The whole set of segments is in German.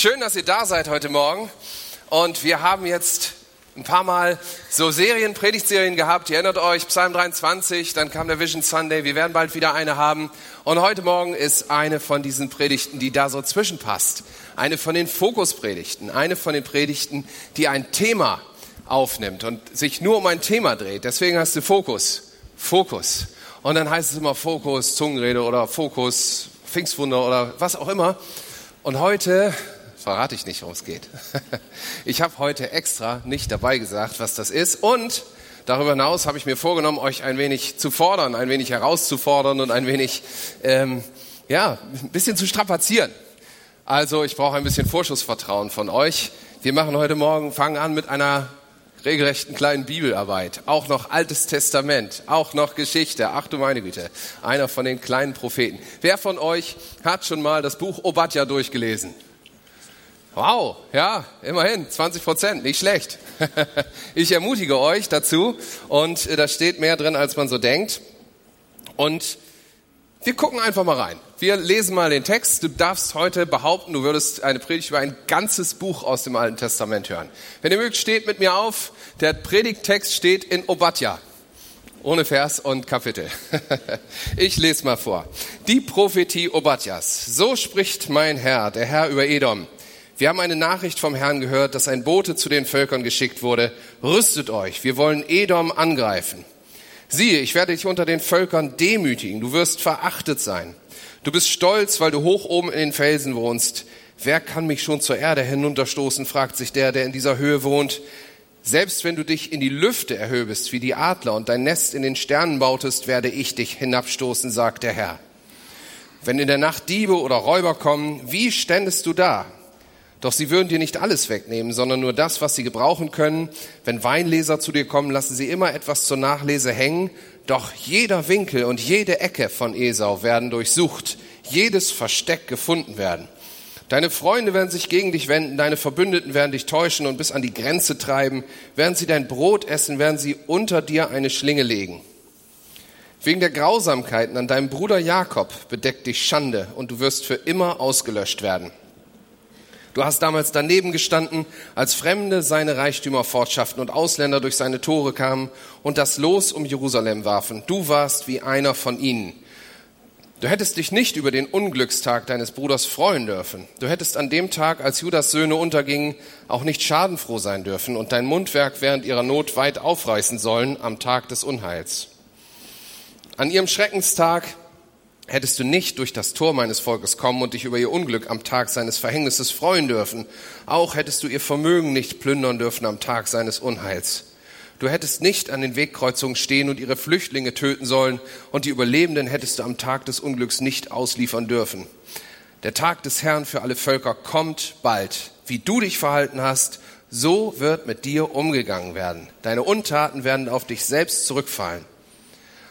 Schön, dass ihr da seid heute Morgen. Und wir haben jetzt ein paar Mal so Serien, Predigtserien gehabt. Ihr erinnert euch, Psalm 23, dann kam der Vision Sunday. Wir werden bald wieder eine haben. Und heute Morgen ist eine von diesen Predigten, die da so zwischenpasst. Eine von den Fokuspredigten. Eine von den Predigten, die ein Thema aufnimmt und sich nur um ein Thema dreht. Deswegen hast du Fokus. Fokus. Und dann heißt es immer Fokus, Zungenrede oder Fokus, Pfingstwunder oder was auch immer. Und heute verrate ich nicht, worum es geht. Ich habe heute extra nicht dabei gesagt, was das ist. Und darüber hinaus habe ich mir vorgenommen, euch ein wenig zu fordern, ein wenig herauszufordern und ein wenig, ähm, ja, ein bisschen zu strapazieren. Also ich brauche ein bisschen Vorschussvertrauen von euch. Wir machen heute Morgen, fangen an mit einer regelrechten kleinen Bibelarbeit. Auch noch Altes Testament, auch noch Geschichte. Ach du meine Güte, einer von den kleinen Propheten. Wer von euch hat schon mal das Buch Obadja durchgelesen? Wow, ja, immerhin, 20 Prozent, nicht schlecht. Ich ermutige euch dazu und äh, da steht mehr drin, als man so denkt. Und wir gucken einfach mal rein. Wir lesen mal den Text. Du darfst heute behaupten, du würdest eine Predigt über ein ganzes Buch aus dem Alten Testament hören. Wenn ihr mögt, steht mit mir auf. Der Predigttext steht in Obadja. Ohne Vers und Kapitel. Ich lese mal vor. Die Prophetie Obadjas. So spricht mein Herr, der Herr über Edom. Wir haben eine Nachricht vom Herrn gehört, dass ein Bote zu den Völkern geschickt wurde. Rüstet euch, wir wollen Edom angreifen. Siehe, ich werde dich unter den Völkern demütigen, du wirst verachtet sein. Du bist stolz, weil du hoch oben in den Felsen wohnst. Wer kann mich schon zur Erde hinunterstoßen, fragt sich der, der in dieser Höhe wohnt. Selbst wenn du dich in die Lüfte erhöbest wie die Adler und dein Nest in den Sternen bautest, werde ich dich hinabstoßen, sagt der Herr. Wenn in der Nacht Diebe oder Räuber kommen, wie ständest du da? Doch sie würden dir nicht alles wegnehmen, sondern nur das, was sie gebrauchen können. Wenn Weinleser zu dir kommen, lassen sie immer etwas zur Nachlese hängen. Doch jeder Winkel und jede Ecke von Esau werden durchsucht, jedes Versteck gefunden werden. Deine Freunde werden sich gegen dich wenden, deine Verbündeten werden dich täuschen und bis an die Grenze treiben. Während sie dein Brot essen, werden sie unter dir eine Schlinge legen. Wegen der Grausamkeiten an deinem Bruder Jakob bedeckt dich Schande und du wirst für immer ausgelöscht werden. Du hast damals daneben gestanden, als Fremde seine Reichtümer fortschafften und Ausländer durch seine Tore kamen und das Los um Jerusalem warfen. Du warst wie einer von ihnen. Du hättest dich nicht über den Unglückstag deines Bruders freuen dürfen. Du hättest an dem Tag, als Judas Söhne untergingen, auch nicht schadenfroh sein dürfen und dein Mundwerk während ihrer Not weit aufreißen sollen am Tag des Unheils. An ihrem Schreckenstag hättest du nicht durch das Tor meines Volkes kommen und dich über ihr Unglück am Tag seines Verhängnisses freuen dürfen. Auch hättest du ihr Vermögen nicht plündern dürfen am Tag seines Unheils. Du hättest nicht an den Wegkreuzungen stehen und ihre Flüchtlinge töten sollen, und die Überlebenden hättest du am Tag des Unglücks nicht ausliefern dürfen. Der Tag des Herrn für alle Völker kommt bald. Wie du dich verhalten hast, so wird mit dir umgegangen werden. Deine Untaten werden auf dich selbst zurückfallen.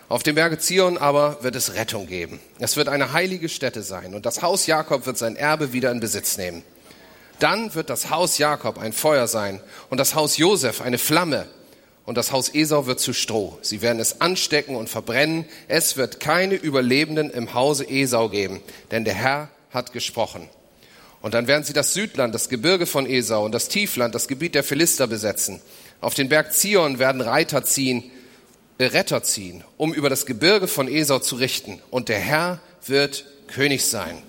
Auf dem Berge Zion aber wird es Rettung geben. Es wird eine heilige Stätte sein und das Haus Jakob wird sein Erbe wieder in Besitz nehmen. Dann wird das Haus Jakob ein Feuer sein und das Haus Josef eine Flamme und das Haus Esau wird zu Stroh. Sie werden es anstecken und verbrennen. Es wird keine Überlebenden im Hause Esau geben, denn der Herr hat gesprochen. Und dann werden sie das Südland, das Gebirge von Esau und das Tiefland, das Gebiet der Philister besetzen. Auf den Berg Zion werden Reiter ziehen, Retter ziehen, um über das Gebirge von Esau zu richten. Und der Herr wird König sein.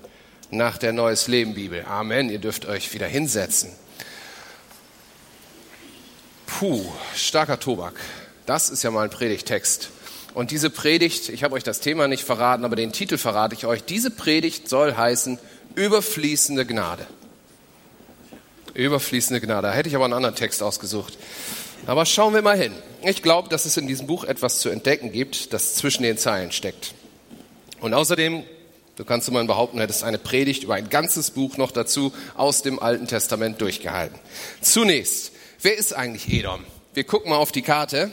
Nach der Neues Leben Bibel. Amen. Ihr dürft euch wieder hinsetzen. Puh, starker Tobak. Das ist ja mal ein Predigtext. Und diese Predigt, ich habe euch das Thema nicht verraten, aber den Titel verrate ich euch. Diese Predigt soll heißen überfließende Gnade. Überfließende Gnade. Da hätte ich aber einen anderen Text ausgesucht. Aber schauen wir mal hin. Ich glaube, dass es in diesem Buch etwas zu entdecken gibt, das zwischen den Zeilen steckt. Und außerdem, du kannst du mal behaupten, hättest eine Predigt über ein ganzes Buch noch dazu aus dem Alten Testament durchgehalten. Zunächst, wer ist eigentlich Edom? Wir gucken mal auf die Karte.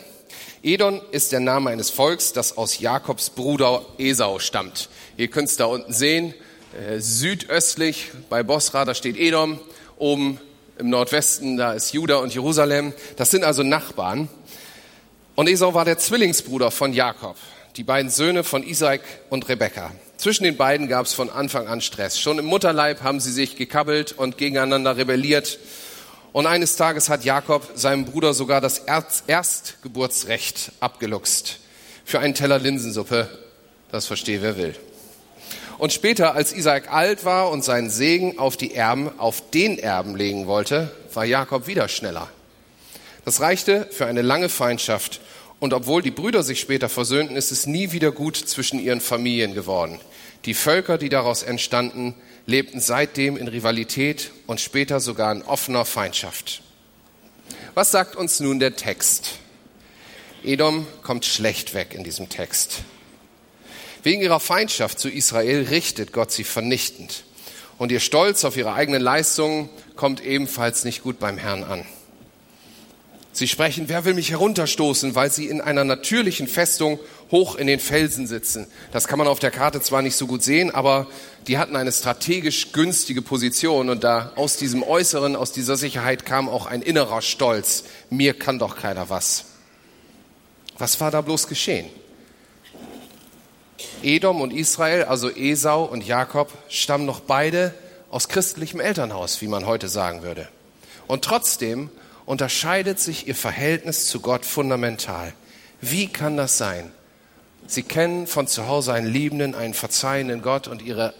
Edom ist der Name eines Volks, das aus Jakobs Bruder Esau stammt. Ihr könnt es da unten sehen, äh, südöstlich bei Bosra, da steht Edom, oben im Nordwesten, da ist Juda und Jerusalem. Das sind also Nachbarn. Und Esau war der Zwillingsbruder von Jakob, die beiden Söhne von Isaac und Rebekka. Zwischen den beiden gab es von Anfang an Stress. Schon im Mutterleib haben sie sich gekabbelt und gegeneinander rebelliert. Und eines Tages hat Jakob seinem Bruder sogar das Erstgeburtsrecht abgeluchst für einen Teller Linsensuppe. Das verstehe wer will. Und später, als Isaak alt war und seinen Segen auf die Erben, auf den Erben legen wollte, war Jakob wieder schneller. Das reichte für eine lange Feindschaft. Und obwohl die Brüder sich später versöhnten, ist es nie wieder gut zwischen ihren Familien geworden. Die Völker, die daraus entstanden, lebten seitdem in Rivalität und später sogar in offener Feindschaft. Was sagt uns nun der Text? Edom kommt schlecht weg in diesem Text. Wegen ihrer Feindschaft zu Israel richtet Gott sie vernichtend. Und ihr Stolz auf ihre eigenen Leistungen kommt ebenfalls nicht gut beim Herrn an. Sie sprechen, wer will mich herunterstoßen, weil sie in einer natürlichen Festung hoch in den Felsen sitzen. Das kann man auf der Karte zwar nicht so gut sehen, aber die hatten eine strategisch günstige Position und da aus diesem Äußeren, aus dieser Sicherheit kam auch ein innerer Stolz. Mir kann doch keiner was. Was war da bloß geschehen? Edom und Israel, also Esau und Jakob, stammen noch beide aus christlichem Elternhaus, wie man heute sagen würde. Und trotzdem unterscheidet sich ihr Verhältnis zu Gott fundamental. Wie kann das sein? Sie kennen von zu Hause einen liebenden, einen verzeihenden Gott und ihre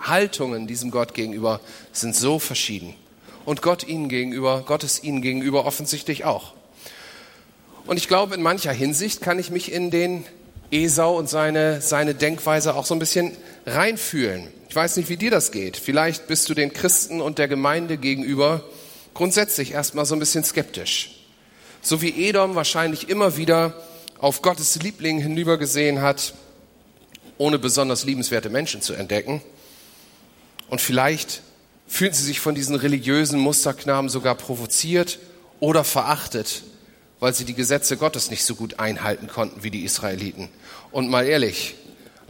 Haltungen diesem Gott gegenüber sind so verschieden. Und Gott ihnen gegenüber, Gott ist ihnen gegenüber offensichtlich auch. Und ich glaube, in mancher Hinsicht kann ich mich in den Esau und seine, seine Denkweise auch so ein bisschen reinfühlen. Ich weiß nicht, wie dir das geht. Vielleicht bist du den Christen und der Gemeinde gegenüber grundsätzlich erstmal so ein bisschen skeptisch. So wie Edom wahrscheinlich immer wieder auf Gottes Liebling hinübergesehen hat, ohne besonders liebenswerte Menschen zu entdecken. Und vielleicht fühlen sie sich von diesen religiösen Musterknaben sogar provoziert oder verachtet, weil sie die Gesetze Gottes nicht so gut einhalten konnten wie die Israeliten. Und mal ehrlich,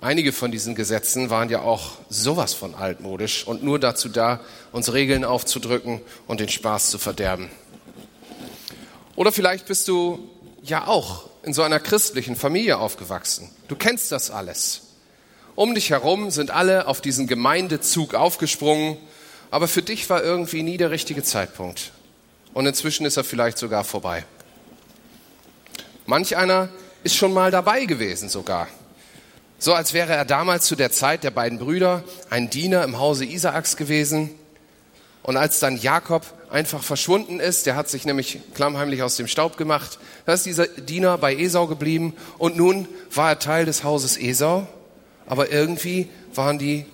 einige von diesen Gesetzen waren ja auch sowas von altmodisch und nur dazu da, uns Regeln aufzudrücken und den Spaß zu verderben. Oder vielleicht bist du ja auch in so einer christlichen Familie aufgewachsen. Du kennst das alles. Um dich herum sind alle auf diesen Gemeindezug aufgesprungen, aber für dich war irgendwie nie der richtige Zeitpunkt. Und inzwischen ist er vielleicht sogar vorbei. Manch einer ist schon mal dabei gewesen sogar. So als wäre er damals zu der Zeit der beiden Brüder ein Diener im Hause Isaaks gewesen. Und als dann Jakob einfach verschwunden ist, der hat sich nämlich klammheimlich aus dem Staub gemacht, da ist dieser Diener bei Esau geblieben und nun war er Teil des Hauses Esau, aber irgendwie waren die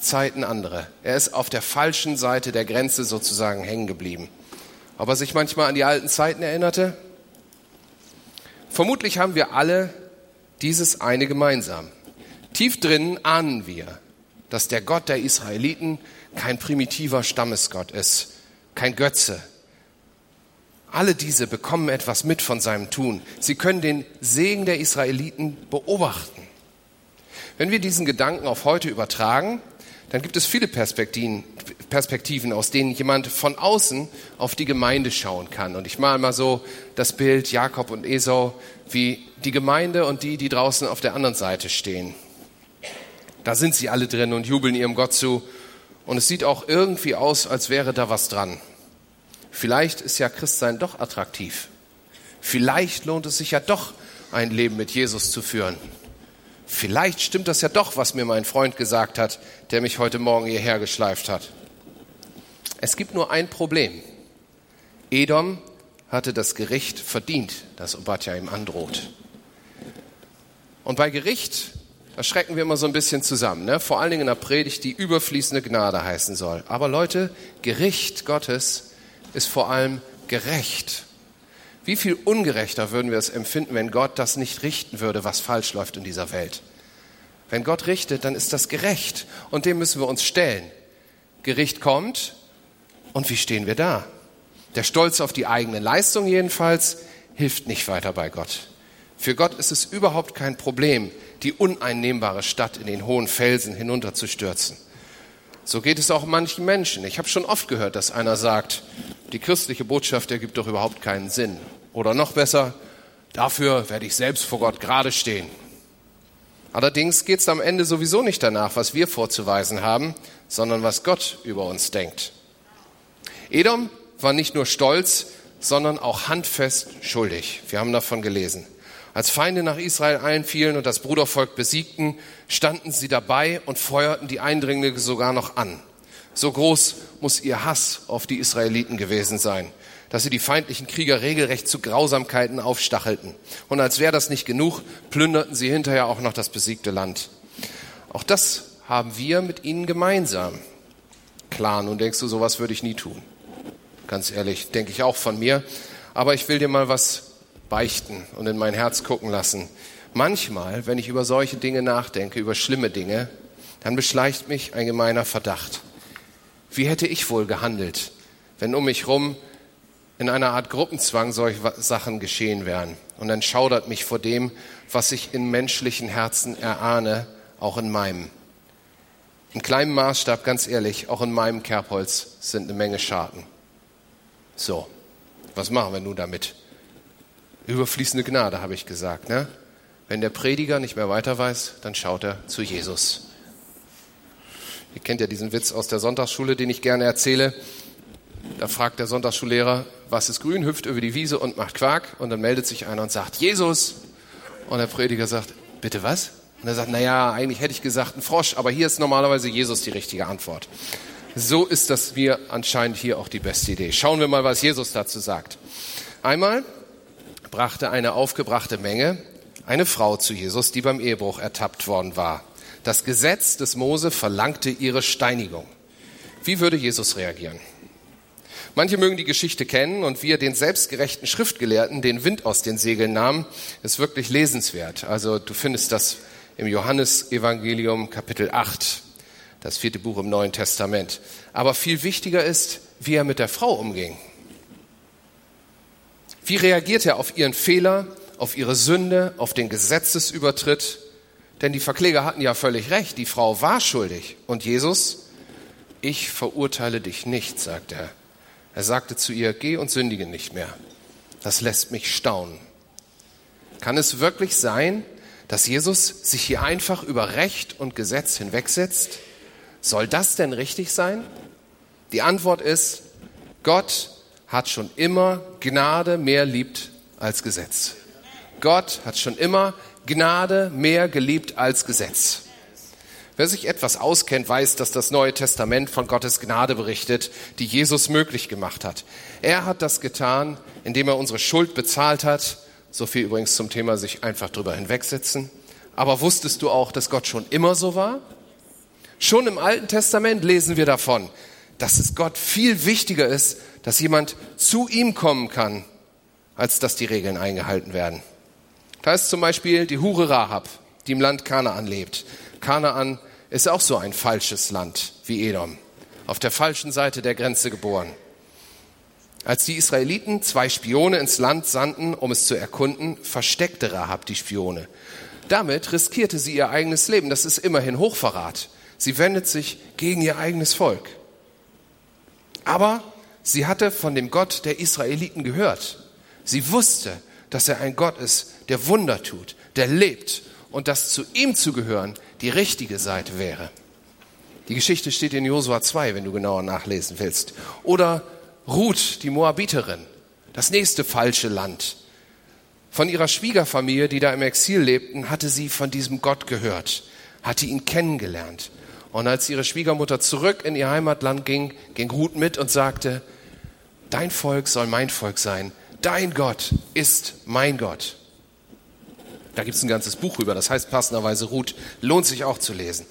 Zeiten andere. Er ist auf der falschen Seite der Grenze sozusagen hängen geblieben. Ob er sich manchmal an die alten Zeiten erinnerte? Vermutlich haben wir alle dieses eine gemeinsam. Tief drin ahnen wir, dass der Gott der Israeliten kein primitiver Stammesgott ist, kein Götze. Alle diese bekommen etwas mit von seinem Tun. Sie können den Segen der Israeliten beobachten. Wenn wir diesen Gedanken auf heute übertragen, dann gibt es viele Perspektiven, Perspektiven, aus denen jemand von außen auf die Gemeinde schauen kann. Und ich male mal so das Bild Jakob und Esau wie die Gemeinde und die, die draußen auf der anderen Seite stehen. Da sind sie alle drin und jubeln ihrem Gott zu. Und es sieht auch irgendwie aus, als wäre da was dran. Vielleicht ist ja Christsein doch attraktiv. Vielleicht lohnt es sich ja doch, ein Leben mit Jesus zu führen vielleicht stimmt das ja doch, was mir mein Freund gesagt hat, der mich heute Morgen hierher geschleift hat. Es gibt nur ein Problem. Edom hatte das Gericht verdient, das Obadja ihm androht. Und bei Gericht, da schrecken wir immer so ein bisschen zusammen, ne? vor allen Dingen in der Predigt, die überfließende Gnade heißen soll. Aber Leute, Gericht Gottes ist vor allem gerecht. Wie viel ungerechter würden wir es empfinden, wenn Gott das nicht richten würde, was falsch läuft in dieser Welt? Wenn Gott richtet, dann ist das gerecht und dem müssen wir uns stellen. Gericht kommt und wie stehen wir da? Der Stolz auf die eigene Leistung jedenfalls hilft nicht weiter bei Gott. Für Gott ist es überhaupt kein Problem, die uneinnehmbare Stadt in den hohen Felsen hinunterzustürzen. So geht es auch manchen Menschen. Ich habe schon oft gehört, dass einer sagt, die christliche Botschaft ergibt doch überhaupt keinen Sinn. Oder noch besser, dafür werde ich selbst vor Gott gerade stehen. Allerdings geht es am Ende sowieso nicht danach, was wir vorzuweisen haben, sondern was Gott über uns denkt. Edom war nicht nur stolz, sondern auch handfest schuldig. Wir haben davon gelesen. Als Feinde nach Israel einfielen und das Brudervolk besiegten, standen sie dabei und feuerten die Eindringlinge sogar noch an. So groß muss ihr Hass auf die Israeliten gewesen sein, dass sie die feindlichen Krieger regelrecht zu Grausamkeiten aufstachelten. Und als wäre das nicht genug, plünderten sie hinterher auch noch das besiegte Land. Auch das haben wir mit ihnen gemeinsam. Klar, nun denkst du, sowas würde ich nie tun. Ganz ehrlich, denke ich auch von mir. Aber ich will dir mal was beichten und in mein Herz gucken lassen. Manchmal, wenn ich über solche Dinge nachdenke, über schlimme Dinge, dann beschleicht mich ein gemeiner Verdacht. Wie hätte ich wohl gehandelt, wenn um mich rum in einer Art Gruppenzwang solche Sachen geschehen wären? Und dann schaudert mich vor dem, was ich in menschlichen Herzen erahne, auch in meinem. In kleinem Maßstab, ganz ehrlich, auch in meinem Kerbholz sind eine Menge Schaden. So, was machen wir nun damit? Überfließende Gnade, habe ich gesagt. Ne? Wenn der Prediger nicht mehr weiter weiß, dann schaut er zu Jesus. Ihr kennt ja diesen Witz aus der Sonntagsschule, den ich gerne erzähle. Da fragt der Sonntagsschullehrer, was ist grün, hüpft über die Wiese und macht Quark. Und dann meldet sich einer und sagt, Jesus. Und der Prediger sagt, bitte was? Und er sagt, naja, eigentlich hätte ich gesagt, ein Frosch, aber hier ist normalerweise Jesus die richtige Antwort. So ist das mir anscheinend hier auch die beste Idee. Schauen wir mal, was Jesus dazu sagt. Einmal brachte eine aufgebrachte Menge eine Frau zu Jesus, die beim Ehebruch ertappt worden war. Das Gesetz des Mose verlangte ihre Steinigung. Wie würde Jesus reagieren? Manche mögen die Geschichte kennen und wie er den selbstgerechten Schriftgelehrten den Wind aus den Segeln nahm, ist wirklich lesenswert. Also du findest das im Johannesevangelium Kapitel 8, das vierte Buch im Neuen Testament. Aber viel wichtiger ist, wie er mit der Frau umging. Wie reagiert er auf ihren Fehler, auf ihre Sünde, auf den Gesetzesübertritt? Denn die Verkläger hatten ja völlig recht, die Frau war schuldig. Und Jesus, ich verurteile dich nicht, sagt er. Er sagte zu ihr, geh und sündige nicht mehr. Das lässt mich staunen. Kann es wirklich sein, dass Jesus sich hier einfach über Recht und Gesetz hinwegsetzt? Soll das denn richtig sein? Die Antwort ist, Gott hat schon immer Gnade mehr liebt als Gesetz. Gott hat schon immer Gnade mehr geliebt als Gesetz. Wer sich etwas auskennt, weiß, dass das Neue Testament von Gottes Gnade berichtet, die Jesus möglich gemacht hat. Er hat das getan, indem er unsere Schuld bezahlt hat. So viel übrigens zum Thema sich einfach drüber hinwegsetzen. Aber wusstest du auch, dass Gott schon immer so war? Schon im Alten Testament lesen wir davon, dass es Gott viel wichtiger ist, dass jemand zu ihm kommen kann, als dass die Regeln eingehalten werden. Da ist zum Beispiel die Hure Rahab, die im Land Kanaan lebt. Kanaan ist auch so ein falsches Land wie Edom, auf der falschen Seite der Grenze geboren. Als die Israeliten zwei Spione ins Land sandten, um es zu erkunden, versteckte Rahab die Spione. Damit riskierte sie ihr eigenes Leben. Das ist immerhin Hochverrat. Sie wendet sich gegen ihr eigenes Volk. Aber sie hatte von dem Gott der Israeliten gehört. Sie wusste, dass er ein Gott ist, der Wunder tut, der lebt und dass zu ihm zu gehören die richtige Seite wäre. Die Geschichte steht in Josua 2, wenn du genauer nachlesen willst. Oder Ruth, die Moabiterin, das nächste falsche Land. Von ihrer Schwiegerfamilie, die da im Exil lebten, hatte sie von diesem Gott gehört, hatte ihn kennengelernt und als ihre Schwiegermutter zurück in ihr Heimatland ging, ging Ruth mit und sagte, dein Volk soll mein Volk sein, dein Gott ist mein Gott. Da gibt es ein ganzes Buch über, das heißt passenderweise Ruth, lohnt sich auch zu lesen.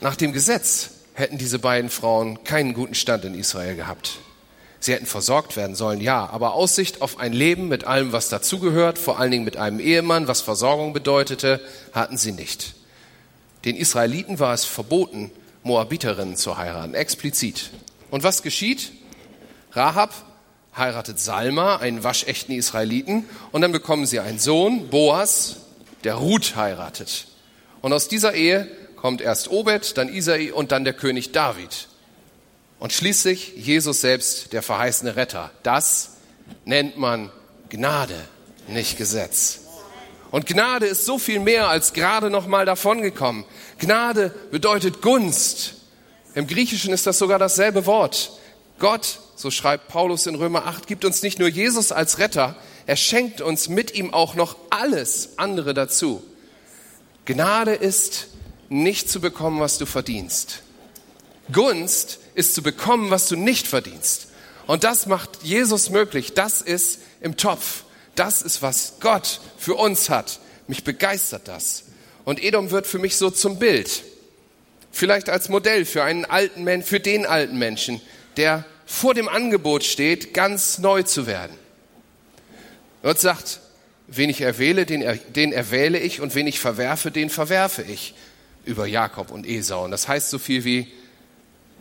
Nach dem Gesetz hätten diese beiden Frauen keinen guten Stand in Israel gehabt. Sie hätten versorgt werden sollen, ja, aber Aussicht auf ein Leben mit allem, was dazugehört, vor allen Dingen mit einem Ehemann, was Versorgung bedeutete, hatten sie nicht. Den Israeliten war es verboten, Moabiterinnen zu heiraten, explizit. Und was geschieht? Rahab heiratet Salma, einen waschechten Israeliten, und dann bekommen sie einen Sohn, Boas, der Ruth heiratet. Und aus dieser Ehe kommt erst Obed, dann Isai und dann der König David. Und schließlich Jesus selbst, der verheißene Retter. Das nennt man Gnade, nicht Gesetz. Und Gnade ist so viel mehr als gerade noch mal davongekommen. Gnade bedeutet Gunst. Im Griechischen ist das sogar dasselbe Wort. Gott, so schreibt Paulus in Römer 8, gibt uns nicht nur Jesus als Retter, er schenkt uns mit ihm auch noch alles andere dazu. Gnade ist nicht zu bekommen, was du verdienst. Gunst ist zu bekommen, was du nicht verdienst. Und das macht Jesus möglich. Das ist im Topf. Das ist, was Gott für uns hat. Mich begeistert das. Und Edom wird für mich so zum Bild. Vielleicht als Modell für einen alten Menschen, für den alten Menschen, der vor dem Angebot steht, ganz neu zu werden. Gott sagt, wen ich erwähle, den, er, den erwähle ich und wen ich verwerfe, den verwerfe ich über Jakob und Esau. Und das heißt so viel wie,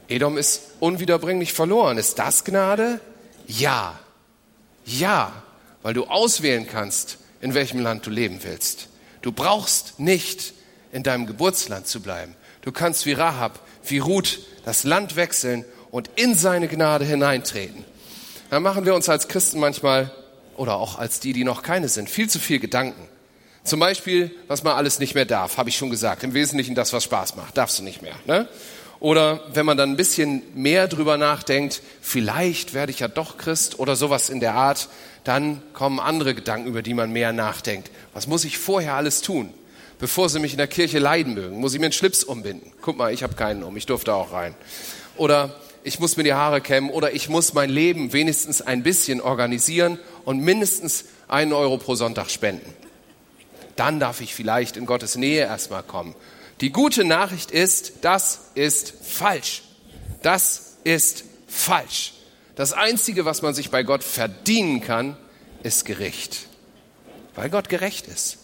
Edom ist unwiederbringlich verloren. Ist das Gnade? Ja. Ja weil du auswählen kannst, in welchem Land du leben willst. Du brauchst nicht in deinem Geburtsland zu bleiben. Du kannst wie Rahab, wie Ruth das Land wechseln und in seine Gnade hineintreten. Da machen wir uns als Christen manchmal oder auch als die, die noch keine sind, viel zu viel Gedanken. Zum Beispiel, was man alles nicht mehr darf, habe ich schon gesagt. Im Wesentlichen das, was Spaß macht, darfst du nicht mehr. Ne? Oder wenn man dann ein bisschen mehr drüber nachdenkt, vielleicht werde ich ja doch Christ oder sowas in der Art, dann kommen andere Gedanken, über die man mehr nachdenkt. Was muss ich vorher alles tun, bevor sie mich in der Kirche leiden mögen? Muss ich mir einen Schlips umbinden? Guck mal, ich habe keinen um, ich durfte auch rein. Oder ich muss mir die Haare kämmen oder ich muss mein Leben wenigstens ein bisschen organisieren und mindestens einen Euro pro Sonntag spenden. Dann darf ich vielleicht in Gottes Nähe erstmal kommen. Die gute Nachricht ist, das ist falsch. Das ist falsch. Das Einzige, was man sich bei Gott verdienen kann, ist Gericht. Weil Gott gerecht ist.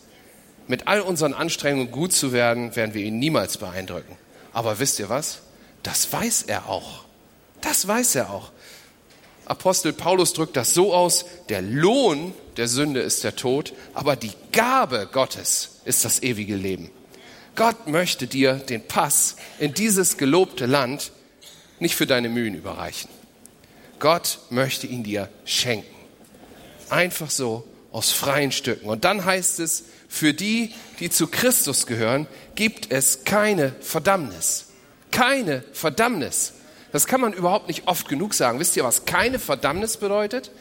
Mit all unseren Anstrengungen gut zu werden, werden wir ihn niemals beeindrucken. Aber wisst ihr was? Das weiß er auch. Das weiß er auch. Apostel Paulus drückt das so aus, der Lohn der Sünde ist der Tod, aber die Gabe Gottes ist das ewige Leben. Gott möchte dir den Pass in dieses gelobte Land nicht für deine Mühen überreichen. Gott möchte ihn dir schenken. Einfach so aus freien Stücken. Und dann heißt es, für die, die zu Christus gehören, gibt es keine Verdammnis. Keine Verdammnis. Das kann man überhaupt nicht oft genug sagen. Wisst ihr, was keine Verdammnis bedeutet?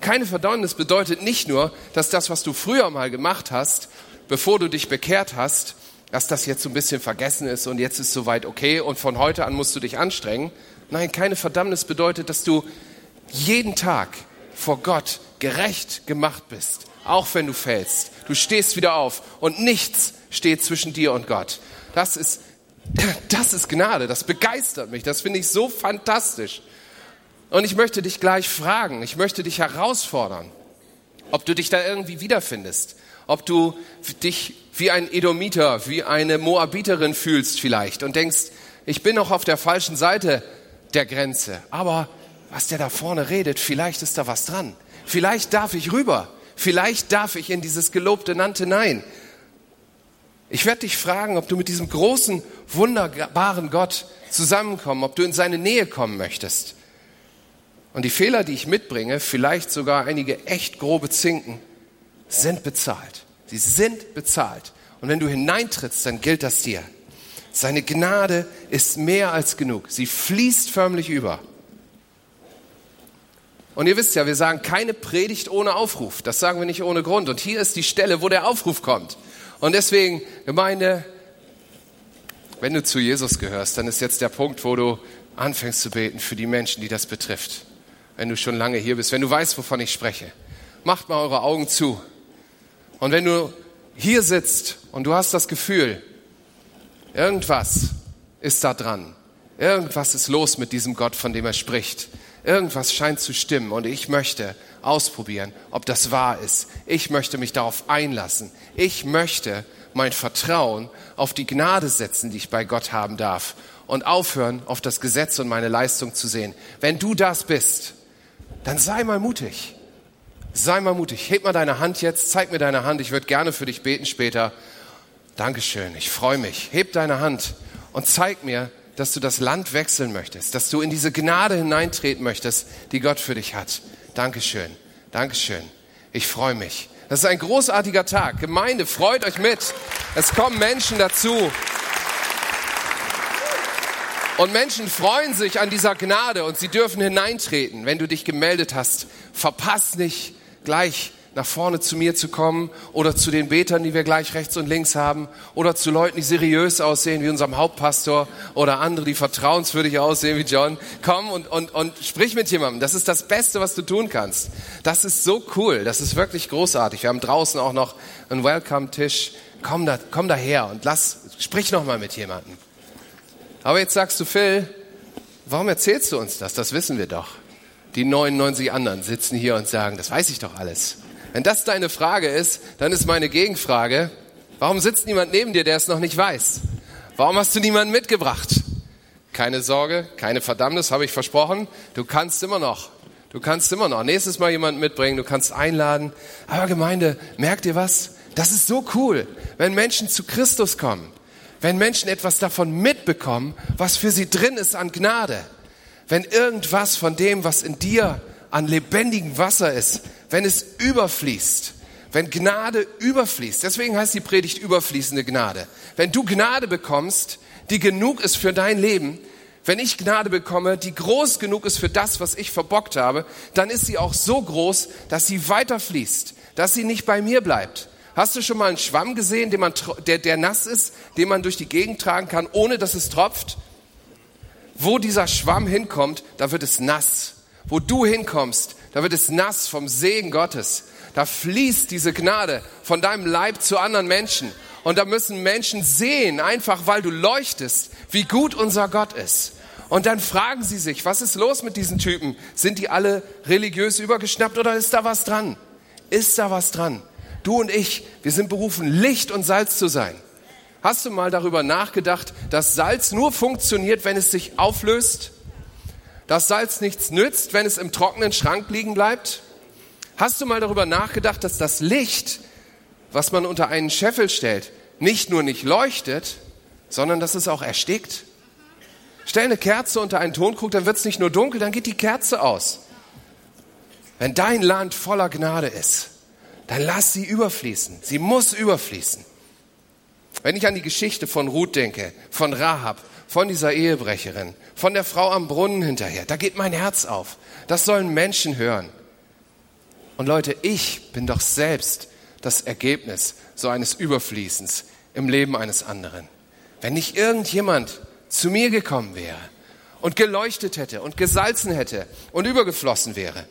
Keine Verdammnis bedeutet nicht nur, dass das, was du früher mal gemacht hast, bevor du dich bekehrt hast, dass das jetzt so ein bisschen vergessen ist und jetzt ist soweit okay und von heute an musst du dich anstrengen, Nein, keine Verdammnis bedeutet, dass du jeden Tag vor Gott gerecht gemacht bist, auch wenn du fällst. Du stehst wieder auf und nichts steht zwischen dir und Gott. Das ist, das ist Gnade, das begeistert mich, das finde ich so fantastisch. Und ich möchte dich gleich fragen, ich möchte dich herausfordern, ob du dich da irgendwie wiederfindest, ob du dich wie ein Edomiter, wie eine Moabiterin fühlst vielleicht und denkst, ich bin noch auf der falschen Seite der Grenze. Aber was der da vorne redet, vielleicht ist da was dran. Vielleicht darf ich rüber. Vielleicht darf ich in dieses gelobte Land hinein. Ich werde dich fragen, ob du mit diesem großen, wunderbaren Gott zusammenkommen, ob du in seine Nähe kommen möchtest. Und die Fehler, die ich mitbringe, vielleicht sogar einige echt grobe Zinken, sind bezahlt. Sie sind bezahlt. Und wenn du hineintrittst, dann gilt das dir. Seine Gnade ist mehr als genug. Sie fließt förmlich über. Und ihr wisst ja, wir sagen keine Predigt ohne Aufruf. Das sagen wir nicht ohne Grund. Und hier ist die Stelle, wo der Aufruf kommt. Und deswegen, Gemeinde, wenn du zu Jesus gehörst, dann ist jetzt der Punkt, wo du anfängst zu beten für die Menschen, die das betrifft. Wenn du schon lange hier bist, wenn du weißt, wovon ich spreche. Macht mal eure Augen zu. Und wenn du hier sitzt und du hast das Gefühl, Irgendwas ist da dran. Irgendwas ist los mit diesem Gott, von dem er spricht. Irgendwas scheint zu stimmen und ich möchte ausprobieren, ob das wahr ist. Ich möchte mich darauf einlassen. Ich möchte mein Vertrauen auf die Gnade setzen, die ich bei Gott haben darf und aufhören, auf das Gesetz und meine Leistung zu sehen. Wenn du das bist, dann sei mal mutig. Sei mal mutig. Heb mal deine Hand jetzt, zeig mir deine Hand. Ich würde gerne für dich beten später. Dankeschön, ich freue mich. Heb deine Hand und zeig mir, dass du das Land wechseln möchtest, dass du in diese Gnade hineintreten möchtest, die Gott für dich hat. Dankeschön, Dankeschön. Ich freue mich. Das ist ein großartiger Tag. Gemeinde, freut euch mit. Es kommen Menschen dazu. Und Menschen freuen sich an dieser Gnade und sie dürfen hineintreten. Wenn du dich gemeldet hast, verpass nicht gleich nach vorne zu mir zu kommen oder zu den Betern, die wir gleich rechts und links haben oder zu Leuten, die seriös aussehen wie unserem Hauptpastor oder andere, die vertrauenswürdig aussehen wie John. Komm und, und, und sprich mit jemandem. Das ist das Beste, was du tun kannst. Das ist so cool. Das ist wirklich großartig. Wir haben draußen auch noch einen Welcome-Tisch. Komm da, komm daher und lass, sprich noch mal mit jemandem. Aber jetzt sagst du, Phil, warum erzählst du uns das? Das wissen wir doch. Die 99 anderen sitzen hier und sagen, das weiß ich doch alles. Wenn das deine Frage ist, dann ist meine Gegenfrage, warum sitzt niemand neben dir, der es noch nicht weiß? Warum hast du niemanden mitgebracht? Keine Sorge, keine Verdammnis, habe ich versprochen. Du kannst immer noch. Du kannst immer noch. Nächstes Mal jemanden mitbringen, du kannst einladen. Aber Gemeinde, merkt ihr was? Das ist so cool, wenn Menschen zu Christus kommen. Wenn Menschen etwas davon mitbekommen, was für sie drin ist an Gnade. Wenn irgendwas von dem, was in dir an lebendigem Wasser ist, wenn es überfließt, wenn Gnade überfließt. Deswegen heißt die Predigt überfließende Gnade. Wenn du Gnade bekommst, die genug ist für dein Leben, wenn ich Gnade bekomme, die groß genug ist für das, was ich verbockt habe, dann ist sie auch so groß, dass sie weiterfließt, dass sie nicht bei mir bleibt. Hast du schon mal einen Schwamm gesehen, den man, der, der nass ist, den man durch die Gegend tragen kann, ohne dass es tropft? Wo dieser Schwamm hinkommt, da wird es nass. Wo du hinkommst, da wird es nass vom Segen Gottes. Da fließt diese Gnade von deinem Leib zu anderen Menschen. Und da müssen Menschen sehen, einfach weil du leuchtest, wie gut unser Gott ist. Und dann fragen sie sich, was ist los mit diesen Typen? Sind die alle religiös übergeschnappt oder ist da was dran? Ist da was dran? Du und ich, wir sind berufen, Licht und Salz zu sein. Hast du mal darüber nachgedacht, dass Salz nur funktioniert, wenn es sich auflöst? Dass Salz nichts nützt, wenn es im trockenen Schrank liegen bleibt? Hast du mal darüber nachgedacht, dass das Licht, was man unter einen Scheffel stellt, nicht nur nicht leuchtet, sondern dass es auch erstickt? Stell eine Kerze unter einen Tonkrug, dann wird es nicht nur dunkel, dann geht die Kerze aus. Wenn dein Land voller Gnade ist, dann lass sie überfließen. Sie muss überfließen. Wenn ich an die Geschichte von Ruth denke, von Rahab, von dieser Ehebrecherin, von der Frau am Brunnen hinterher. Da geht mein Herz auf. Das sollen Menschen hören. Und Leute, ich bin doch selbst das Ergebnis so eines Überfließens im Leben eines anderen. Wenn nicht irgendjemand zu mir gekommen wäre und geleuchtet hätte und gesalzen hätte und übergeflossen wäre,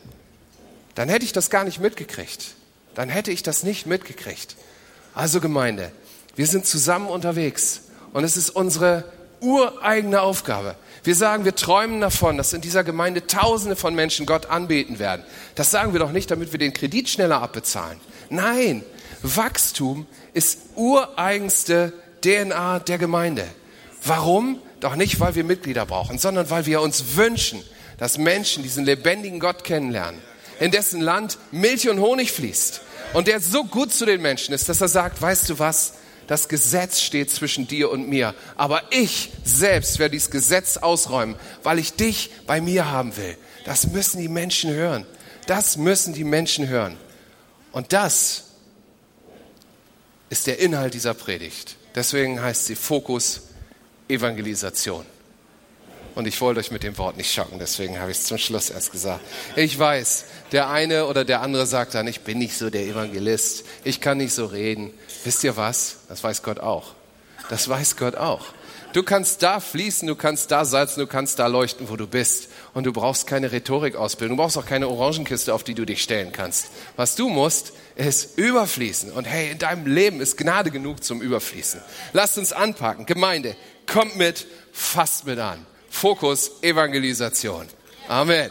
dann hätte ich das gar nicht mitgekriegt. Dann hätte ich das nicht mitgekriegt. Also Gemeinde, wir sind zusammen unterwegs und es ist unsere ureigene Aufgabe. Wir sagen, wir träumen davon, dass in dieser Gemeinde Tausende von Menschen Gott anbeten werden. Das sagen wir doch nicht, damit wir den Kredit schneller abbezahlen. Nein, Wachstum ist ureigenste DNA der Gemeinde. Warum? Doch nicht, weil wir Mitglieder brauchen, sondern weil wir uns wünschen, dass Menschen diesen lebendigen Gott kennenlernen, in dessen Land Milch und Honig fließt und der so gut zu den Menschen ist, dass er sagt, weißt du was, das Gesetz steht zwischen dir und mir. Aber ich selbst werde dieses Gesetz ausräumen, weil ich dich bei mir haben will. Das müssen die Menschen hören. Das müssen die Menschen hören. Und das ist der Inhalt dieser Predigt. Deswegen heißt sie Fokus Evangelisation. Und ich wollte euch mit dem Wort nicht schocken, deswegen habe ich es zum Schluss erst gesagt. Ich weiß, der eine oder der andere sagt dann, ich bin nicht so der Evangelist, ich kann nicht so reden. Wisst ihr was? Das weiß Gott auch. Das weiß Gott auch. Du kannst da fließen, du kannst da salzen, du kannst da leuchten, wo du bist. Und du brauchst keine Rhetorikausbildung, du brauchst auch keine Orangenkiste, auf die du dich stellen kannst. Was du musst, ist überfließen. Und hey, in deinem Leben ist Gnade genug zum Überfließen. Lasst uns anpacken. Gemeinde, kommt mit, fasst mit an. Fokus Evangelisation. Amen.